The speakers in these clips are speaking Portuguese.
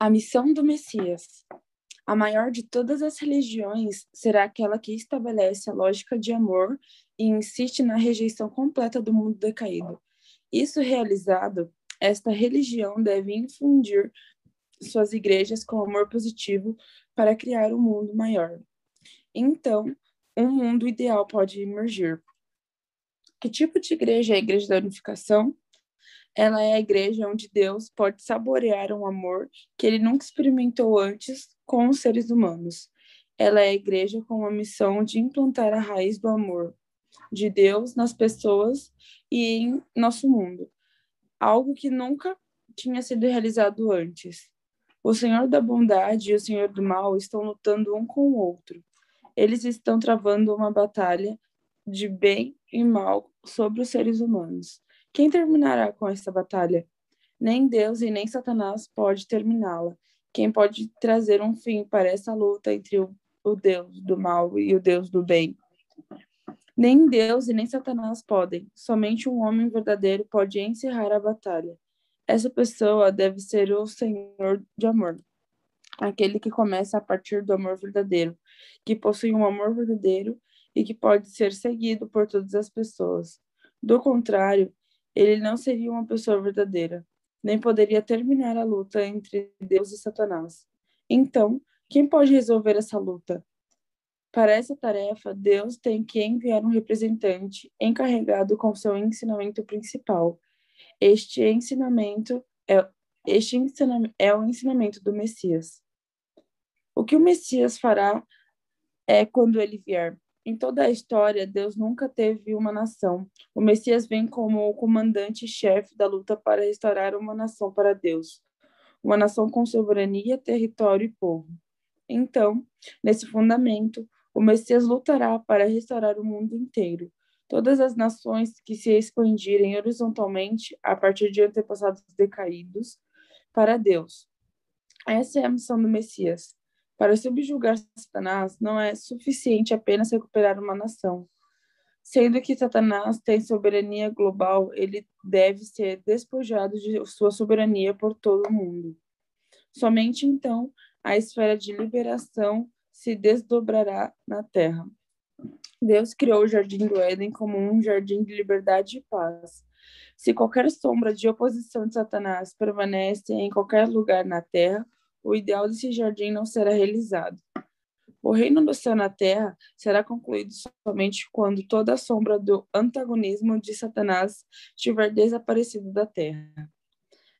A missão do Messias. A maior de todas as religiões será aquela que estabelece a lógica de amor e insiste na rejeição completa do mundo decaído. Isso realizado, esta religião deve infundir suas igrejas com amor positivo para criar um mundo maior. Então, um mundo ideal pode emergir. Que tipo de igreja é a igreja da unificação? Ela é a igreja onde Deus pode saborear um amor que ele nunca experimentou antes com os seres humanos. Ela é a igreja com a missão de implantar a raiz do amor de Deus nas pessoas e em nosso mundo, algo que nunca tinha sido realizado antes. O Senhor da bondade e o Senhor do mal estão lutando um com o outro. Eles estão travando uma batalha de bem e mal sobre os seres humanos. Quem terminará com essa batalha? Nem Deus e nem Satanás pode terminá-la. Quem pode trazer um fim para essa luta entre o, o Deus do mal e o Deus do bem? Nem Deus e nem Satanás podem. Somente um homem verdadeiro pode encerrar a batalha. Essa pessoa deve ser o Senhor de amor, aquele que começa a partir do amor verdadeiro, que possui um amor verdadeiro e que pode ser seguido por todas as pessoas. Do contrário, ele não seria uma pessoa verdadeira, nem poderia terminar a luta entre Deus e Satanás. Então, quem pode resolver essa luta? Para essa tarefa, Deus tem que enviar um representante encarregado com seu ensinamento principal. Este ensinamento é, este ensinamento é o ensinamento do Messias. O que o Messias fará é quando ele vier. Em toda a história, Deus nunca teve uma nação. O Messias vem como o comandante-chefe da luta para restaurar uma nação para Deus, uma nação com soberania, território e povo. Então, nesse fundamento, o Messias lutará para restaurar o mundo inteiro. Todas as nações que se expandirem horizontalmente a partir de antepassados decaídos para Deus. Essa é a missão do Messias. Para subjugar Satanás, não é suficiente apenas recuperar uma nação. Sendo que Satanás tem soberania global, ele deve ser despojado de sua soberania por todo o mundo. Somente então a esfera de liberação se desdobrará na terra. Deus criou o jardim do Éden como um jardim de liberdade e paz. Se qualquer sombra de oposição de Satanás permanece em qualquer lugar na terra, o ideal desse jardim não será realizado. O reino do céu na terra será concluído somente quando toda a sombra do antagonismo de Satanás tiver desaparecido da terra.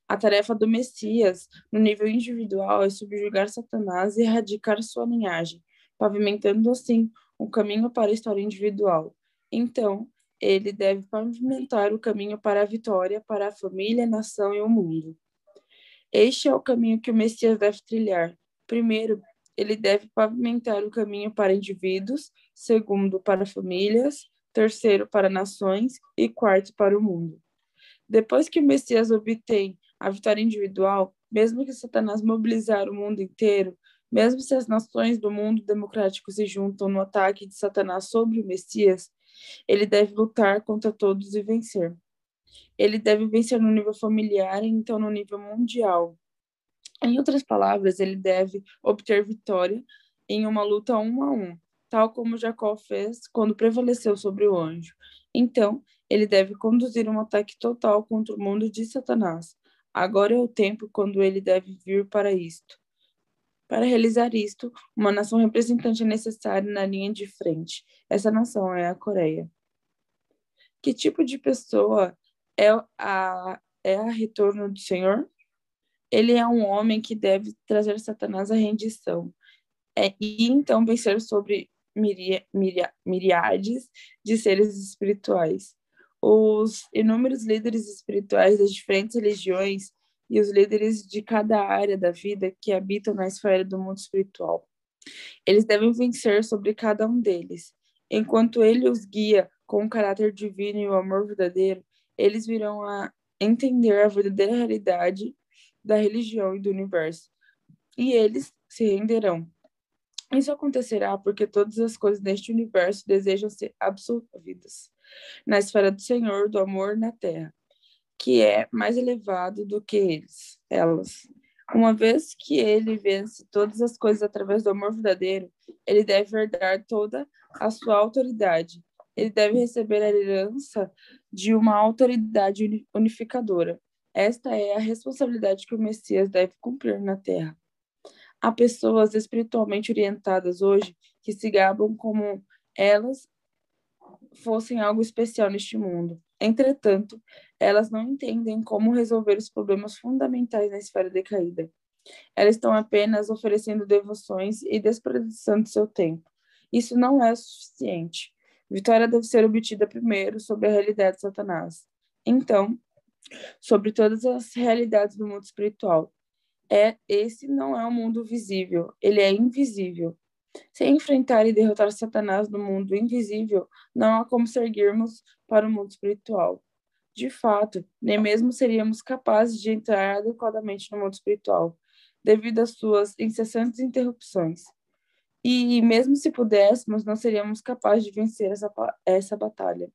A tarefa do Messias, no nível individual, é subjugar Satanás e erradicar sua linhagem, pavimentando assim um caminho para a história individual. Então, ele deve pavimentar o caminho para a vitória para a família, a nação e o mundo. Este é o caminho que o Messias deve trilhar. Primeiro, ele deve pavimentar o caminho para indivíduos, segundo, para famílias, terceiro, para nações e quarto, para o mundo. Depois que o Messias obtém a vitória individual, mesmo que Satanás mobilizar o mundo inteiro, mesmo se as nações do mundo democrático se juntam no ataque de Satanás sobre o Messias, ele deve lutar contra todos e vencer. Ele deve vencer no nível familiar então no nível mundial. Em outras palavras, ele deve obter vitória em uma luta um a um, tal como Jacó fez quando prevaleceu sobre o anjo. Então, ele deve conduzir um ataque total contra o mundo de Satanás. Agora é o tempo quando ele deve vir para isto. Para realizar isto, uma nação representante é necessária na linha de frente. Essa nação é a Coreia. Que tipo de pessoa é a, é a retorno do Senhor? Ele é um homem que deve trazer Satanás à rendição é, e então vencer sobre miria, miria, miriades de seres espirituais. Os inúmeros líderes espirituais das diferentes religiões e os líderes de cada área da vida que habitam na esfera do mundo espiritual. Eles devem vencer sobre cada um deles. Enquanto ele os guia com o caráter divino e o amor verdadeiro, eles virão a entender a verdadeira realidade da religião e do universo. E eles se renderão. Isso acontecerá porque todas as coisas deste universo desejam ser absolvidas na esfera do Senhor, do amor na terra, que é mais elevado do que eles, elas. Uma vez que ele vence todas as coisas através do amor verdadeiro, ele deve herdar toda a sua autoridade. Ele deve receber a herança de uma autoridade unificadora. Esta é a responsabilidade que o Messias deve cumprir na terra. Há pessoas espiritualmente orientadas hoje que se gabam como elas fossem algo especial neste mundo. Entretanto, elas não entendem como resolver os problemas fundamentais na esfera decaída. Elas estão apenas oferecendo devoções e desperdiçando seu tempo. Isso não é suficiente. Vitória deve ser obtida primeiro sobre a realidade de Satanás. Então, sobre todas as realidades do mundo espiritual. É esse não é um mundo visível, ele é invisível. Sem enfrentar e derrotar Satanás no mundo invisível, não há como seguirmos para o mundo espiritual. De fato, nem mesmo seríamos capazes de entrar adequadamente no mundo espiritual, devido às suas incessantes interrupções. E mesmo se pudéssemos, não seríamos capazes de vencer essa, essa batalha.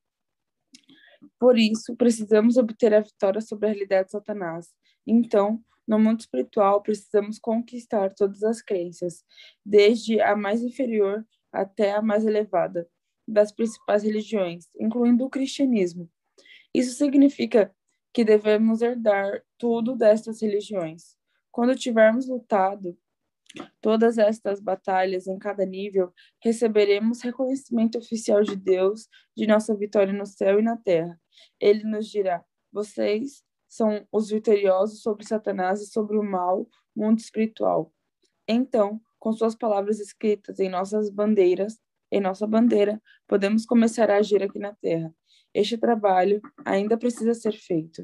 Por isso, precisamos obter a vitória sobre a realidade de Satanás. Então, no mundo espiritual, precisamos conquistar todas as crenças, desde a mais inferior até a mais elevada, das principais religiões, incluindo o cristianismo. Isso significa que devemos herdar tudo destas religiões. Quando tivermos lutado todas estas batalhas em cada nível, receberemos reconhecimento oficial de Deus de nossa vitória no céu e na terra. Ele nos dirá: vocês são os vitoriosos sobre Satanás e sobre o mal mundo espiritual. Então, com suas palavras escritas em nossas bandeiras, em nossa bandeira, podemos começar a agir aqui na Terra. Este trabalho ainda precisa ser feito.